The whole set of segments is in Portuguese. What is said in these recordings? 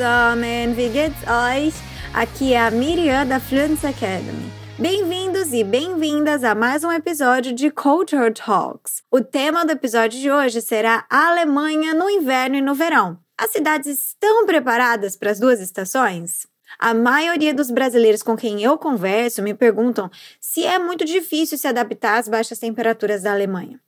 zusammen, wie geht's euch? Aqui é a Miriam da Fluence Academy. Bem-vindos e bem-vindas a mais um episódio de Culture Talks. O tema do episódio de hoje será a Alemanha no inverno e no verão. As cidades estão preparadas para as duas estações? A maioria dos brasileiros com quem eu converso me perguntam se é muito difícil se adaptar às baixas temperaturas da Alemanha.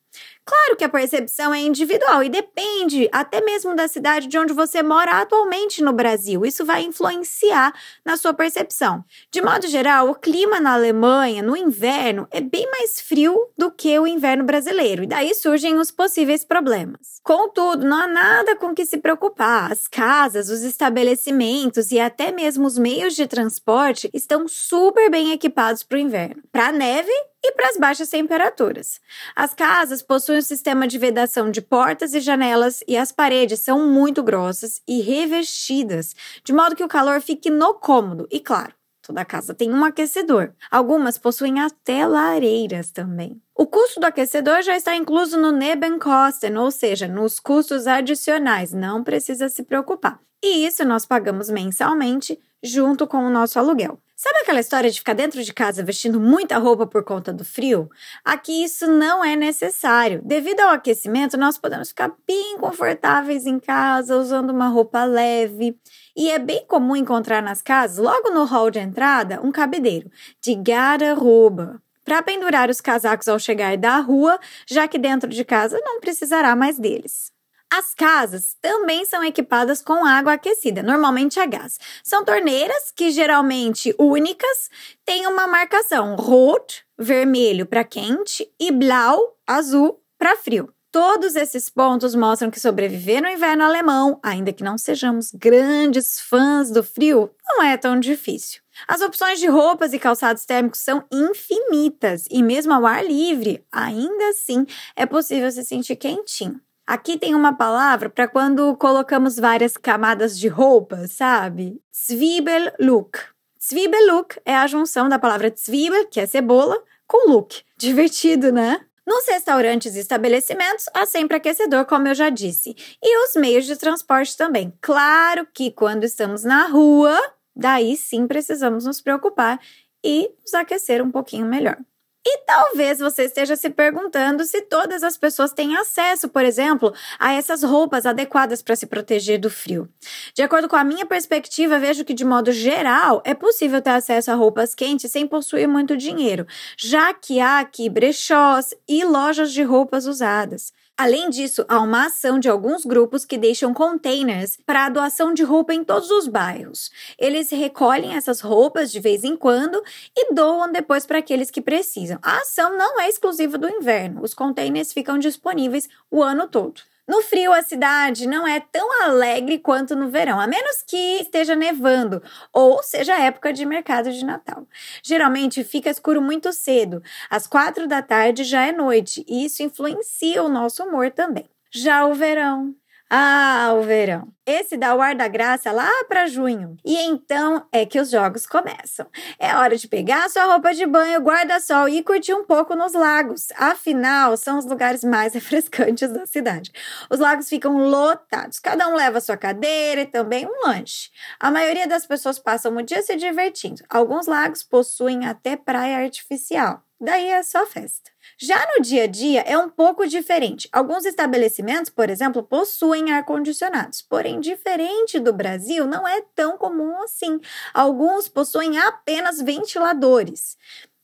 Claro que a percepção é individual e depende até mesmo da cidade de onde você mora atualmente no Brasil. Isso vai influenciar na sua percepção. De modo geral, o clima na Alemanha no inverno é bem mais frio do que o inverno brasileiro, e daí surgem os possíveis problemas. Contudo, não há nada com que se preocupar. As casas, os estabelecimentos e até mesmo os meios de transporte estão super bem equipados para o inverno. Para neve e para as baixas temperaturas. As casas possuem um sistema de vedação de portas e janelas e as paredes são muito grossas e revestidas, de modo que o calor fique no cômodo. E claro, toda casa tem um aquecedor. Algumas possuem até lareiras também. O custo do aquecedor já está incluso no Nebenkosten, ou seja, nos custos adicionais, não precisa se preocupar. E isso nós pagamos mensalmente junto com o nosso aluguel. Sabe aquela história de ficar dentro de casa vestindo muita roupa por conta do frio? Aqui isso não é necessário. Devido ao aquecimento, nós podemos ficar bem confortáveis em casa, usando uma roupa leve. E é bem comum encontrar nas casas, logo no hall de entrada, um cabideiro de guarda-roupa para pendurar os casacos ao chegar da rua, já que dentro de casa não precisará mais deles. As casas também são equipadas com água aquecida, normalmente a gás. São torneiras que geralmente únicas, têm uma marcação rot, vermelho para quente, e blau, azul, para frio. Todos esses pontos mostram que sobreviver no inverno alemão, ainda que não sejamos grandes fãs do frio, não é tão difícil. As opções de roupas e calçados térmicos são infinitas e, mesmo ao ar livre, ainda assim é possível se sentir quentinho. Aqui tem uma palavra para quando colocamos várias camadas de roupa, sabe? Zwiebellook. Zwiebellook é a junção da palavra Zwiebel, que é cebola, com look. Divertido, né? Nos restaurantes e estabelecimentos, há sempre aquecedor, como eu já disse. E os meios de transporte também. Claro que quando estamos na rua, daí sim precisamos nos preocupar e nos aquecer um pouquinho melhor. E talvez você esteja se perguntando se todas as pessoas têm acesso, por exemplo, a essas roupas adequadas para se proteger do frio. De acordo com a minha perspectiva, vejo que, de modo geral, é possível ter acesso a roupas quentes sem possuir muito dinheiro, já que há aqui brechós e lojas de roupas usadas. Além disso, há uma ação de alguns grupos que deixam containers para a doação de roupa em todos os bairros. Eles recolhem essas roupas de vez em quando e doam depois para aqueles que precisam. A ação não é exclusiva do inverno, os containers ficam disponíveis o ano todo. No frio, a cidade não é tão alegre quanto no verão, a menos que esteja nevando ou seja época de mercado de Natal. Geralmente fica escuro muito cedo, às quatro da tarde já é noite, e isso influencia o nosso humor também. Já o verão, ah, o verão. Esse dá o ar da graça lá para junho. E então é que os jogos começam. É hora de pegar sua roupa de banho, guarda-sol e curtir um pouco nos lagos. Afinal, são os lugares mais refrescantes da cidade. Os lagos ficam lotados. Cada um leva sua cadeira e também um lanche. A maioria das pessoas passam o dia se divertindo. Alguns lagos possuem até praia artificial. Daí é só festa. Já no dia a dia é um pouco diferente. Alguns estabelecimentos, por exemplo, possuem ar-condicionados, porém, diferente do Brasil, não é tão comum assim. Alguns possuem apenas ventiladores.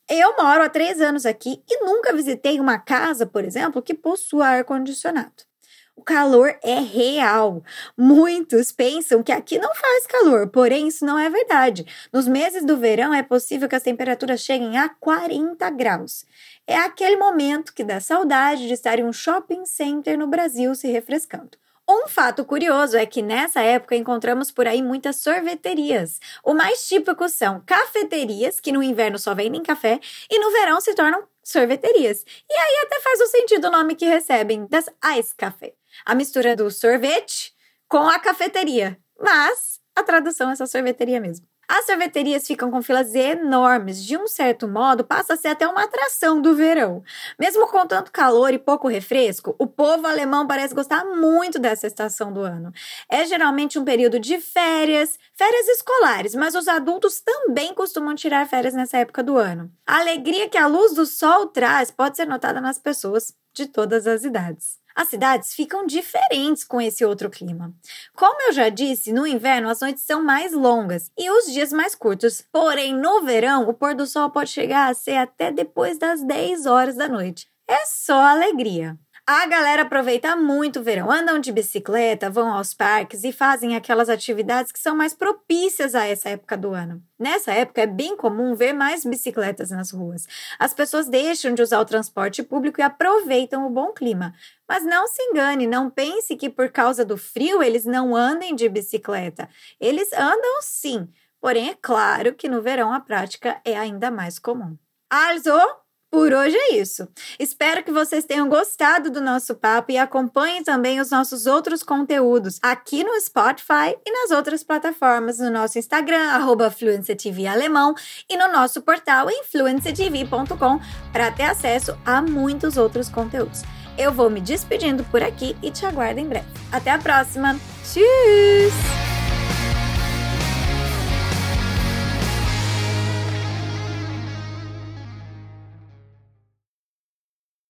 Eu moro há três anos aqui e nunca visitei uma casa, por exemplo, que possua ar-condicionado. O calor é real. Muitos pensam que aqui não faz calor, porém isso não é verdade. Nos meses do verão é possível que as temperaturas cheguem a 40 graus. É aquele momento que dá saudade de estar em um shopping center no Brasil se refrescando. Um fato curioso é que nessa época encontramos por aí muitas sorveterias. O mais típico são cafeterias, que no inverno só vendem café, e no verão se tornam sorveterias. E aí até faz o sentido o nome que recebem, das Ice Café a mistura do sorvete com a cafeteria. Mas a tradução é essa sorveteria mesmo. As sorveterias ficam com filas enormes, de um certo modo, passa a ser até uma atração do verão. Mesmo com tanto calor e pouco refresco, o povo alemão parece gostar muito dessa estação do ano. É geralmente um período de férias, férias escolares, mas os adultos também costumam tirar férias nessa época do ano. A alegria que a luz do sol traz pode ser notada nas pessoas de todas as idades as cidades ficam diferentes com esse outro clima. Como eu já disse, no inverno as noites são mais longas e os dias mais curtos. Porém, no verão, o pôr do sol pode chegar a ser até depois das 10 horas da noite. É só alegria. A galera aproveita muito o verão, andam de bicicleta, vão aos parques e fazem aquelas atividades que são mais propícias a essa época do ano. Nessa época é bem comum ver mais bicicletas nas ruas. As pessoas deixam de usar o transporte público e aproveitam o bom clima. Mas não se engane, não pense que por causa do frio eles não andem de bicicleta. Eles andam sim, porém é claro que no verão a prática é ainda mais comum. Also, por hoje é isso. Espero que vocês tenham gostado do nosso papo e acompanhem também os nossos outros conteúdos aqui no Spotify e nas outras plataformas, no nosso Instagram, arroba Alemão, e no nosso portal influenciatv.com para ter acesso a muitos outros conteúdos. Eu vou me despedindo por aqui e te aguardo em breve. Até a próxima! Tchau!